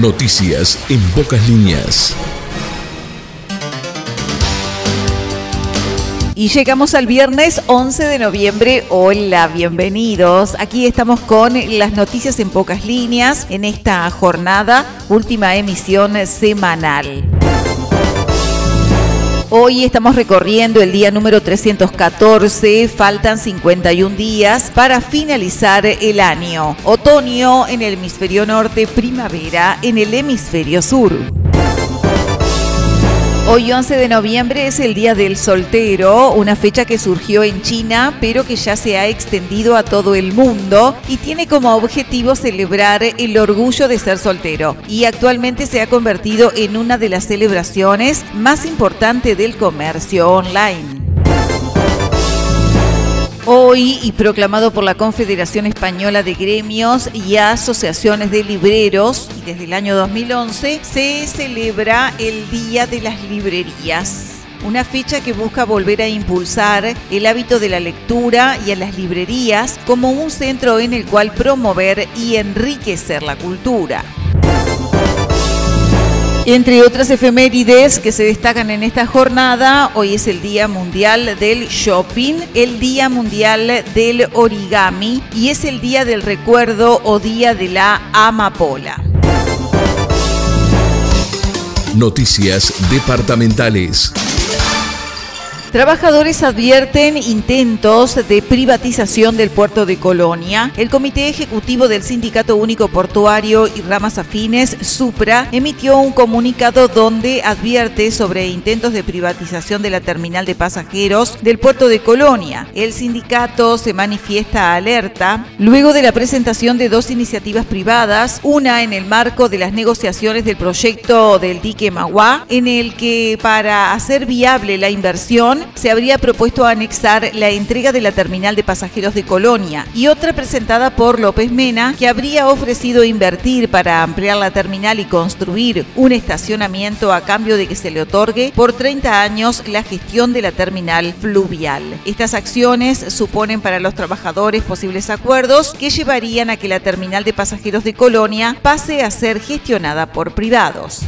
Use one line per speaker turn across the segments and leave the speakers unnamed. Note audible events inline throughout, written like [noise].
Noticias en pocas líneas.
Y llegamos al viernes 11 de noviembre. Hola, bienvenidos. Aquí estamos con las noticias en pocas líneas en esta jornada, última emisión semanal. Hoy estamos recorriendo el día número 314, faltan 51 días para finalizar el año. Otoño en el hemisferio norte, primavera en el hemisferio sur. Hoy 11 de noviembre es el Día del Soltero, una fecha que surgió en China pero que ya se ha extendido a todo el mundo y tiene como objetivo celebrar el orgullo de ser soltero y actualmente se ha convertido en una de las celebraciones más importantes del comercio online. Hoy, y proclamado por la Confederación Española de Gremios y Asociaciones de Libreros, y desde el año 2011, se celebra el Día de las Librerías una fecha que busca volver a impulsar el hábito de la lectura y a las librerías como un centro en el cual promover y enriquecer la cultura. Entre otras efemérides que se destacan en esta jornada, hoy es el Día Mundial del Shopping, el Día Mundial del Origami y es el Día del Recuerdo o Día de la Amapola.
Noticias departamentales.
Trabajadores advierten intentos de privatización del puerto de Colonia. El Comité Ejecutivo del Sindicato Único Portuario y Ramas Afines, Supra, emitió un comunicado donde advierte sobre intentos de privatización de la terminal de pasajeros del puerto de Colonia. El sindicato se manifiesta alerta luego de la presentación de dos iniciativas privadas, una en el marco de las negociaciones del proyecto del dique Magua, en el que para hacer viable la inversión se habría propuesto anexar la entrega de la terminal de pasajeros de Colonia y otra presentada por López Mena que habría ofrecido invertir para ampliar la terminal y construir un estacionamiento a cambio de que se le otorgue por 30 años la gestión de la terminal fluvial. Estas acciones suponen para los trabajadores posibles acuerdos que llevarían a que la terminal de pasajeros de Colonia pase a ser gestionada por privados.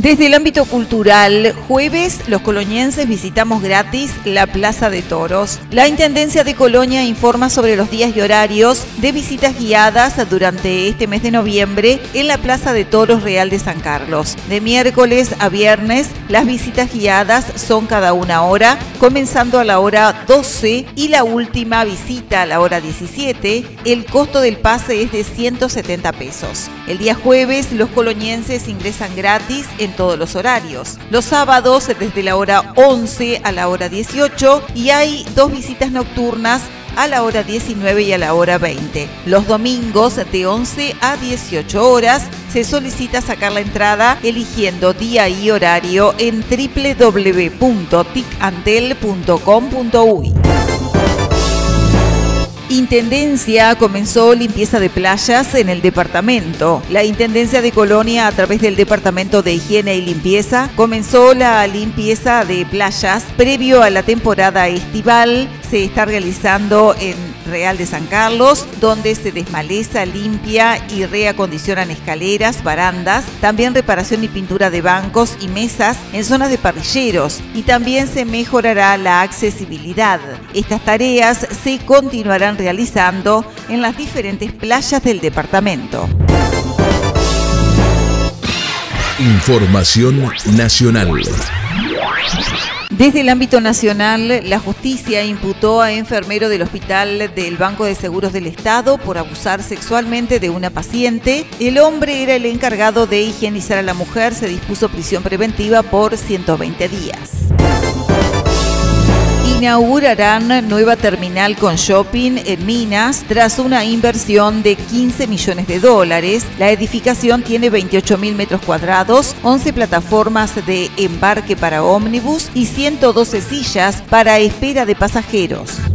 Desde el ámbito cultural, jueves los colonienses visitamos gratis la Plaza de Toros. La Intendencia de Colonia informa sobre los días y horarios de visitas guiadas durante este mes de noviembre en la Plaza de Toros Real de San Carlos. De miércoles a viernes, las visitas guiadas son cada una hora, comenzando a la hora 12 y la última visita a la hora 17. El costo del pase es de 170 pesos. El día jueves, los colonienses ingresan gratis en todos los horarios. Los sábados desde la hora 11 a la hora 18 y hay dos visitas nocturnas a la hora 19 y a la hora 20. Los domingos de 11 a 18 horas se solicita sacar la entrada eligiendo día y horario en www.ticantel.com.uy. Intendencia comenzó limpieza de playas en el departamento. La Intendencia de Colonia, a través del Departamento de Higiene y Limpieza, comenzó la limpieza de playas previo a la temporada estival. Se está realizando en Real de San Carlos, donde se desmaleza, limpia y reacondicionan escaleras, barandas, también reparación y pintura de bancos y mesas en zonas de parrilleros y también se mejorará la accesibilidad. Estas tareas se continuarán realizando en las diferentes playas del departamento.
Información nacional.
Desde el ámbito nacional, la justicia imputó a enfermero del hospital del Banco de Seguros del Estado por abusar sexualmente de una paciente. El hombre era el encargado de higienizar a la mujer, se dispuso prisión preventiva por 120 días inaugurarán nueva terminal con shopping en Minas tras una inversión de 15 millones de dólares. La edificación tiene 28 mil metros cuadrados, 11 plataformas de embarque para ómnibus y 112 sillas para espera de pasajeros.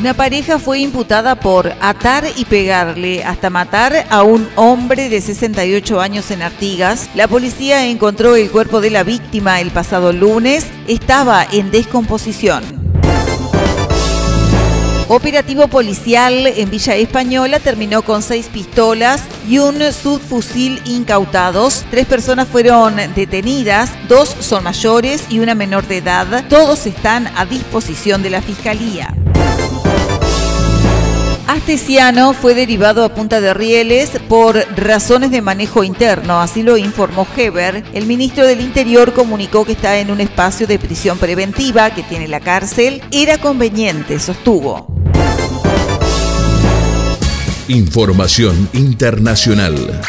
Una pareja fue imputada por atar y pegarle hasta matar a un hombre de 68 años en Artigas. La policía encontró el cuerpo de la víctima el pasado lunes. Estaba en descomposición. Operativo policial en Villa Española terminó con seis pistolas y un subfusil incautados. Tres personas fueron detenidas, dos son mayores y una menor de edad. Todos están a disposición de la Fiscalía. Astesiano fue derivado a Punta de Rieles por razones de manejo interno, así lo informó Heber. El ministro del Interior comunicó que está en un espacio de prisión preventiva que tiene la cárcel. Era conveniente, sostuvo.
Información internacional.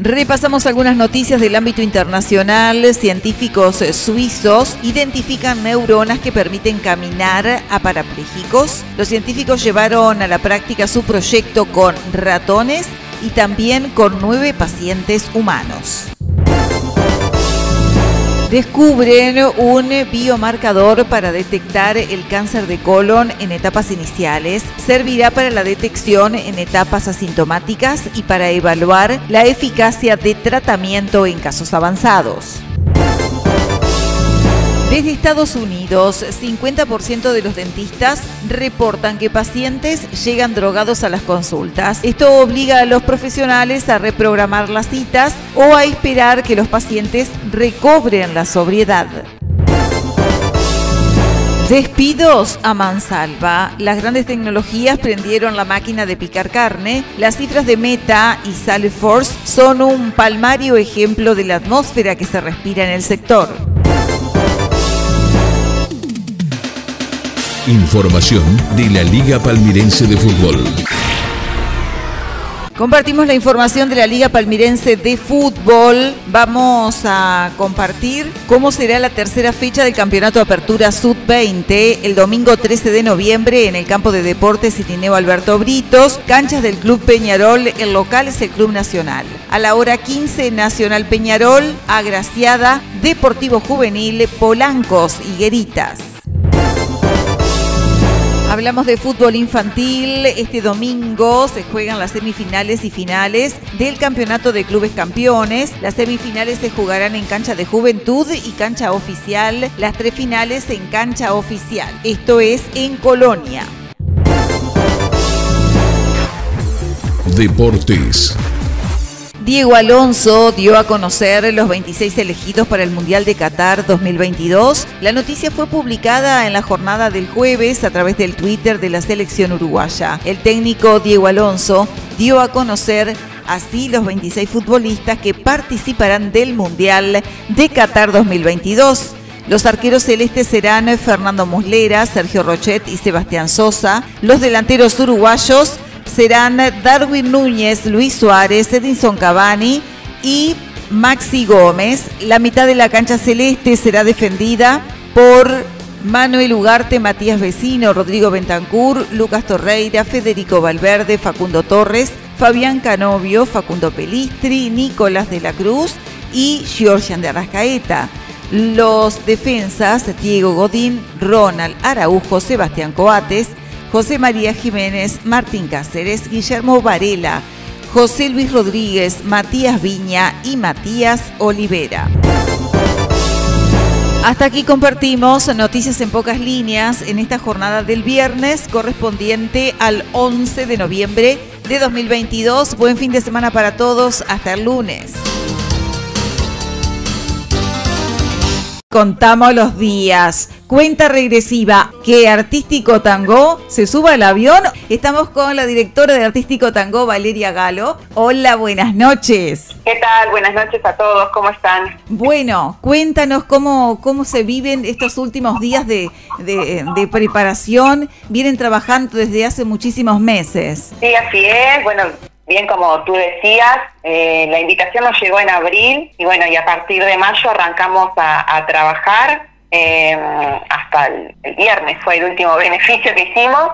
Repasamos algunas noticias del ámbito internacional. Científicos suizos identifican neuronas que permiten caminar a parapléjicos. Los científicos llevaron a la práctica su proyecto con ratones y también con nueve pacientes humanos descubren un biomarcador para detectar el cáncer de colon en etapas iniciales. Servirá para la detección en etapas asintomáticas y para evaluar la eficacia de tratamiento en casos avanzados. Desde Estados Unidos, 50% de los dentistas reportan que pacientes llegan drogados a las consultas. Esto obliga a los profesionales a reprogramar las citas o a esperar que los pacientes recobren la sobriedad. Despidos a mansalva. Las grandes tecnologías prendieron la máquina de picar carne. Las cifras de Meta y Salesforce son un palmario ejemplo de la atmósfera que se respira en el sector.
Información de la Liga Palmirense de Fútbol.
Compartimos la información de la Liga Palmirense de Fútbol. Vamos a compartir cómo será la tercera fecha del Campeonato Apertura Sub-20 el domingo 13 de noviembre en el campo de deportes Irineo Alberto Britos, canchas del Club Peñarol, el local es el Club Nacional. A la hora 15, Nacional Peñarol, Agraciada, Deportivo Juvenil, Polancos, Higueritas. Hablamos de fútbol infantil. Este domingo se juegan las semifinales y finales del Campeonato de Clubes Campeones. Las semifinales se jugarán en cancha de juventud y cancha oficial. Las tres finales en cancha oficial. Esto es en Colonia.
Deportes.
Diego Alonso dio a conocer los 26 elegidos para el Mundial de Qatar 2022. La noticia fue publicada en la jornada del jueves a través del Twitter de la selección uruguaya. El técnico Diego Alonso dio a conocer así los 26 futbolistas que participarán del Mundial de Qatar 2022. Los arqueros celestes serán Fernando Muslera, Sergio Rochet y Sebastián Sosa. Los delanteros uruguayos serán Darwin Núñez, Luis Suárez, Edinson Cavani y Maxi Gómez. La mitad de la cancha celeste será defendida por Manuel Ugarte, Matías Vecino, Rodrigo Bentancur, Lucas Torreira, Federico Valverde, Facundo Torres, Fabián Canovio, Facundo Pelistri, Nicolás de la Cruz y Georgian de Arrascaeta. Los defensas, Diego Godín, Ronald Araujo, Sebastián Coates, José María Jiménez, Martín Cáceres, Guillermo Varela, José Luis Rodríguez, Matías Viña y Matías Olivera. Hasta aquí compartimos noticias en pocas líneas en esta jornada del viernes correspondiente al 11 de noviembre de 2022. Buen fin de semana para todos. Hasta el lunes. Contamos los días. Cuenta regresiva. ¿Qué Artístico Tango se suba al avión? Estamos con la directora de Artístico Tango, Valeria Galo. Hola, buenas noches.
¿Qué tal? Buenas noches a todos. ¿Cómo están?
Bueno, cuéntanos cómo, cómo se viven estos últimos días de, de preparación. Vienen trabajando desde hace muchísimos meses.
Sí, así es. Bueno, bien como tú decías, eh, la invitación nos llegó en abril y bueno, y a partir de mayo arrancamos a, trabajar. Eh, hasta el, viernes fue el último beneficio que hicimos.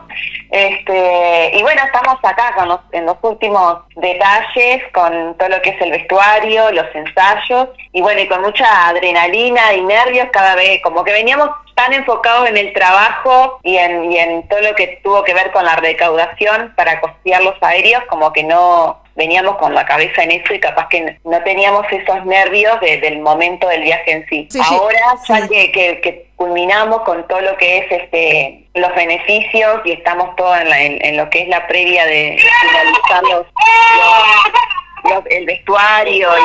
Este, y bueno, estamos acá con en los últimos detalles, con todo lo que es el vestuario, los ensayos, y bueno, y con mucha adrenalina y nervios cada vez, como que veníamos tan enfocados en el trabajo y en, y en todo lo que tuvo que ver con la recaudación para costear los aéreos, como que no, veníamos con la cabeza en eso y capaz que no teníamos esos nervios del momento del viaje en sí. Ahora ya que, que, culminamos con todo lo que es este los beneficios y estamos todos en, lo que es la previa de finalizar los, el vestuario y,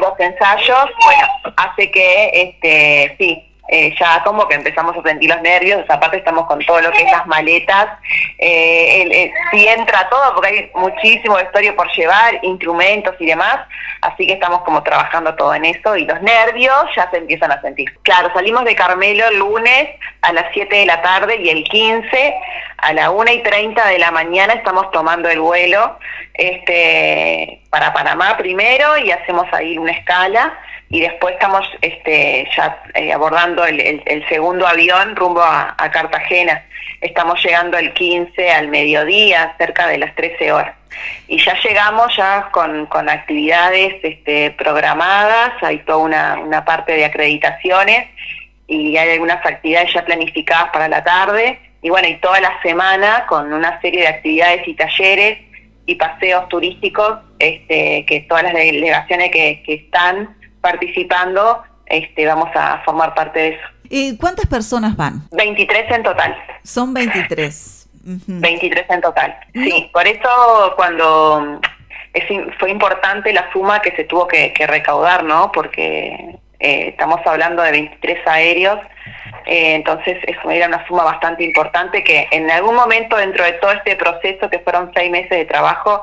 los ensayos, bueno, hace que este sí eh, ya como que empezamos a sentir los nervios, aparte estamos con todo lo que es las maletas, eh, si entra todo, porque hay muchísimo vestuario por llevar, instrumentos y demás, así que estamos como trabajando todo en eso y los nervios ya se empiezan a sentir. Claro, salimos de Carmelo el lunes a las 7 de la tarde y el 15 a la 1 y 30 de la mañana estamos tomando el vuelo este, para Panamá primero y hacemos ahí una escala y después estamos este, ya eh, abordando el, segundo avión rumbo a, Cartagena. Estamos llegando el 15 al mediodía, cerca de las 13 horas. Y ya llegamos ya con, con actividades este, programadas, hay toda una, una parte de acreditaciones y hay algunas actividades ya planificadas para la tarde. Y bueno, y toda la semana con una serie de actividades y talleres y paseos turísticos este, que todas las delegaciones que, que están participando, este, vamos a formar parte de eso.
¿Y ¿Cuántas personas van?
23 en total.
Son 23.
23 en total. Sí, por eso cuando es, fue importante la suma que se tuvo que, recaudar, ¿no? Porque eh, estamos hablando de 23 aéreos, eh, entonces eso era una suma bastante importante que en algún momento dentro de todo este proceso, que fueron seis meses de trabajo,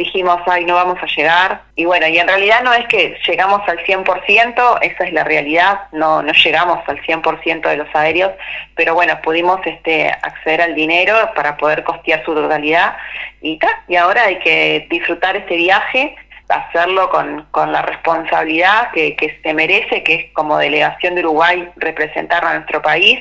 dijimos, ay, no vamos a llegar. Y bueno, y en realidad no es que llegamos al 100%, esa es la realidad, no, no llegamos al 100% de los aéreos, pero bueno, pudimos este, acceder al dinero para poder costear su totalidad y, y ahora hay que disfrutar este viaje hacerlo con, con la responsabilidad que, que se merece, que es como delegación de Uruguay representar a nuestro país,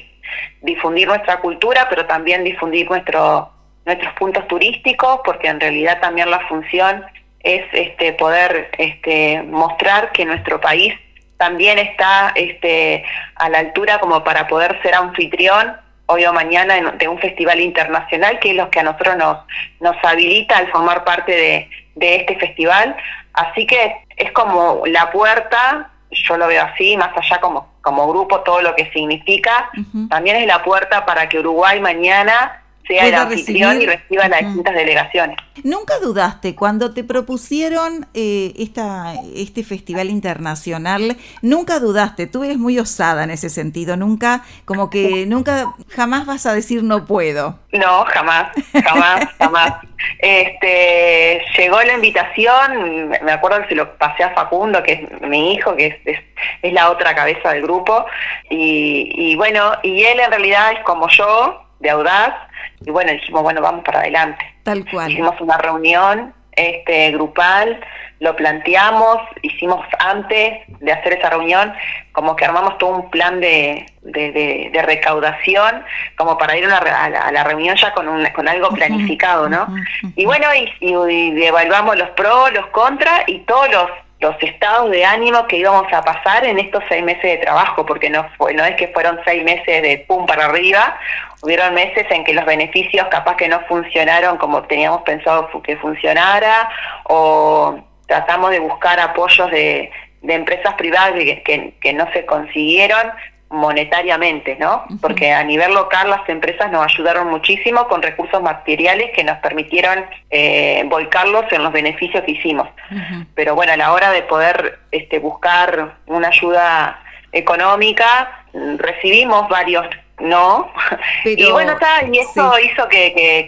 difundir nuestra cultura, pero también difundir nuestro nuestros puntos turísticos, porque en realidad también la función es este, poder este, mostrar que nuestro país también está este, a la altura como para poder ser anfitrión hoy o mañana de un festival internacional, que es lo que a nosotros nos, nos habilita al formar parte de, de este festival. Así que es como la puerta, yo lo veo así, más allá como, como grupo, todo lo que significa, también es la puerta para que Uruguay mañana sea el anfitrión y reciba las distintas delegaciones.
¿Nunca dudaste cuando te propusieron eh, esta, este festival internacional? ¿Nunca dudaste? Tú eres muy osada en ese sentido, nunca, como que [laughs] nunca, jamás vas a decir no puedo.
No, jamás, jamás, [laughs] jamás. Este, llegó la invitación, me acuerdo que se lo pasé a Facundo, que es mi hijo, que es, es, la otra cabeza del grupo, y, y bueno, y él en realidad es como yo, de audaz, y bueno, dijimos, bueno, vamos para adelante.
Tal cual.
Hicimos una reunión este grupal, lo planteamos, hicimos antes de hacer esa reunión, como que armamos todo un plan de, de, recaudación, como para ir a, la, reunión ya con, un, con algo planificado, ¿no? Y bueno, y, y, evaluamos los pros, los contras y todos los los estados de ánimo que íbamos a pasar en estos seis meses de trabajo, porque no fue, no es que fueron seis meses de pum para arriba, hubieron meses en que los beneficios capaz que no funcionaron como teníamos pensado que funcionara, o tratamos de buscar apoyos de, de empresas privadas que, que no se consiguieron, monetariamente, ¿no? Porque a nivel local las empresas nos ayudaron muchísimo con recursos materiales que nos permitieron eh, volcarlos en los beneficios que hicimos. Pero bueno, a la hora de poder este, buscar una ayuda económica, recibimos varios no. y bueno, está, y eso hizo que, que,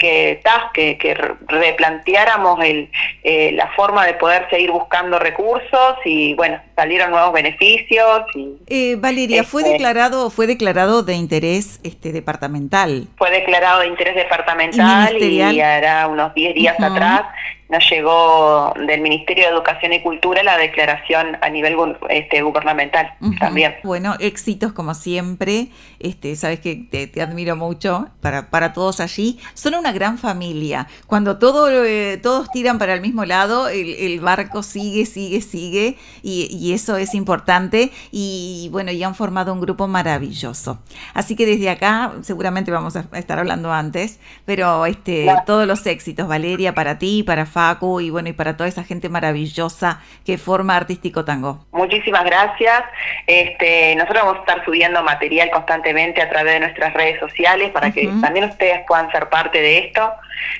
que, que, replanteáramos el, eh, la forma de poder seguir buscando recursos y bueno, salieron nuevos beneficios. Y,
eh, Valeria, ¿fue este declarado fue declarado de interés este departamental?
Fue declarado de interés departamental y, hará unos 10 días atrás nos llegó del Ministerio de Educación y Cultura la declaración a nivel este, gubernamental también.
Bueno, éxitos como siempre. Este, sabes que te, admiro mucho para, para todos allí. Son una gran familia. Cuando todo, eh, todos tiran para el mismo lado, el, barco sigue, sigue, sigue y, eso es importante. Y bueno, ya han formado un grupo maravilloso. Así que desde acá, seguramente vamos a estar hablando antes, pero este, todos los éxitos, Valeria, para ti, para Fa Facu y bueno, y para toda esa gente maravillosa que forma Artístico Tango.
Muchísimas gracias. Este, nosotros vamos a estar subiendo material constantemente a través de nuestras redes sociales para que también ustedes puedan ser parte de esto.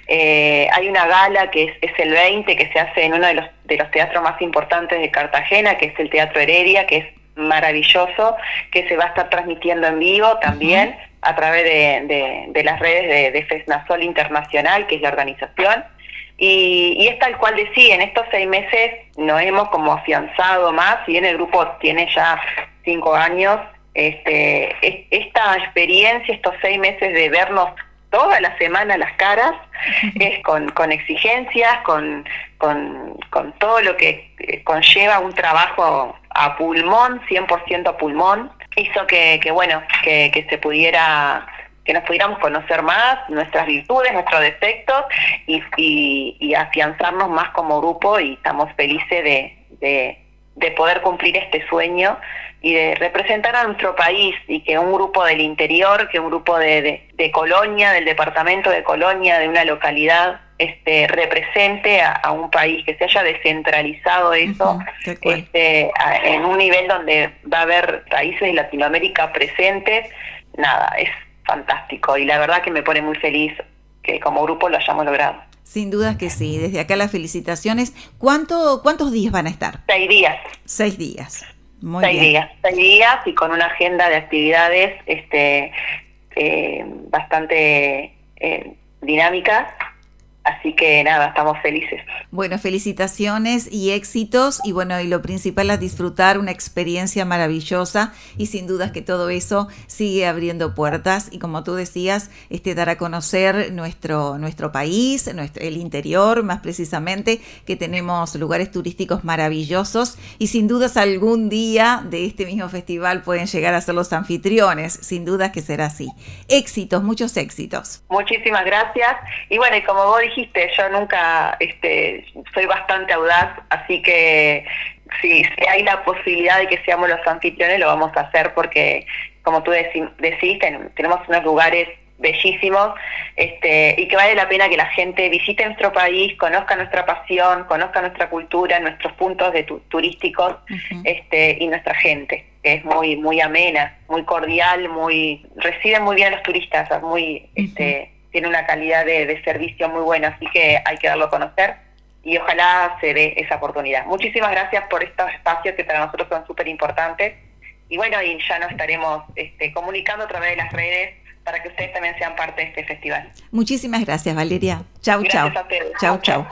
Eh, hay una gala que es, el 20 que se hace en uno de los, de los teatros más importantes de Cartagena, que es el Teatro Heredia, que es maravilloso, que se va a estar transmitiendo en vivo también a través de, las redes de, de, FESNASOL Internacional, que es la organización. Y, es tal cual decía, en estos seis meses nos hemos como afianzado más, si bien el grupo tiene ya cinco años, este, esta experiencia, estos seis meses de vernos toda la semana las caras, [laughs] es con, con exigencias, con, con, con todo lo que conlleva un trabajo a pulmón, 100% a pulmón, hizo que, que bueno, que, que se pudiera que nos pudiéramos conocer más, nuestras virtudes, nuestros defectos y, y, afianzarnos más como grupo y estamos felices de, de, poder cumplir este sueño y de representar a nuestro país y que un grupo del interior, que un grupo de, de, Colonia, del departamento de Colonia, de una localidad, este, represente a, un país, que se haya descentralizado eso este, en un nivel donde va a haber países de Latinoamérica presentes, nada, es fantástico y la verdad que me pone muy feliz que como grupo lo hayamos logrado.
Sin dudas que sí, desde acá las felicitaciones. ¿Cuánto, ¿Cuántos días van a estar?
Seis días.
Seis días.
Muy seis días, seis días y con una agenda de actividades este, eh, bastante eh, dinámica Así que nada, estamos felices.
Bueno, felicitaciones y éxitos y bueno, y lo principal es disfrutar una experiencia maravillosa y sin dudas que todo eso sigue abriendo puertas y como tú decías, este dar a conocer nuestro nuestro país, nuestro el interior más precisamente, que tenemos lugares turísticos maravillosos y sin dudas algún día de este mismo festival pueden llegar a ser los anfitriones, sin dudas que será así. Éxitos, muchos éxitos.
Muchísimas gracias y bueno, y como vos dijiste, yo nunca este, soy bastante audaz, así que si, si hay la posibilidad de que seamos los anfitriones, lo vamos a hacer porque, como tú decís, tenemos unos lugares bellísimos este, y que vale la pena que la gente visite nuestro país, conozca nuestra pasión, conozca nuestra cultura, nuestros puntos de turísticos este, y nuestra gente, que es muy muy amena, muy cordial, muy reciben muy bien a los turistas, muy este, tiene una calidad de, servicio muy buena, así que hay que darlo a conocer y ojalá se dé esa oportunidad. Muchísimas gracias por estos espacios que para nosotros son súper importantes y bueno, y ya nos estaremos este, comunicando a través de las redes para que ustedes también sean parte de este festival.
Muchísimas gracias, Valeria. Chau, chau.
Chau, chau.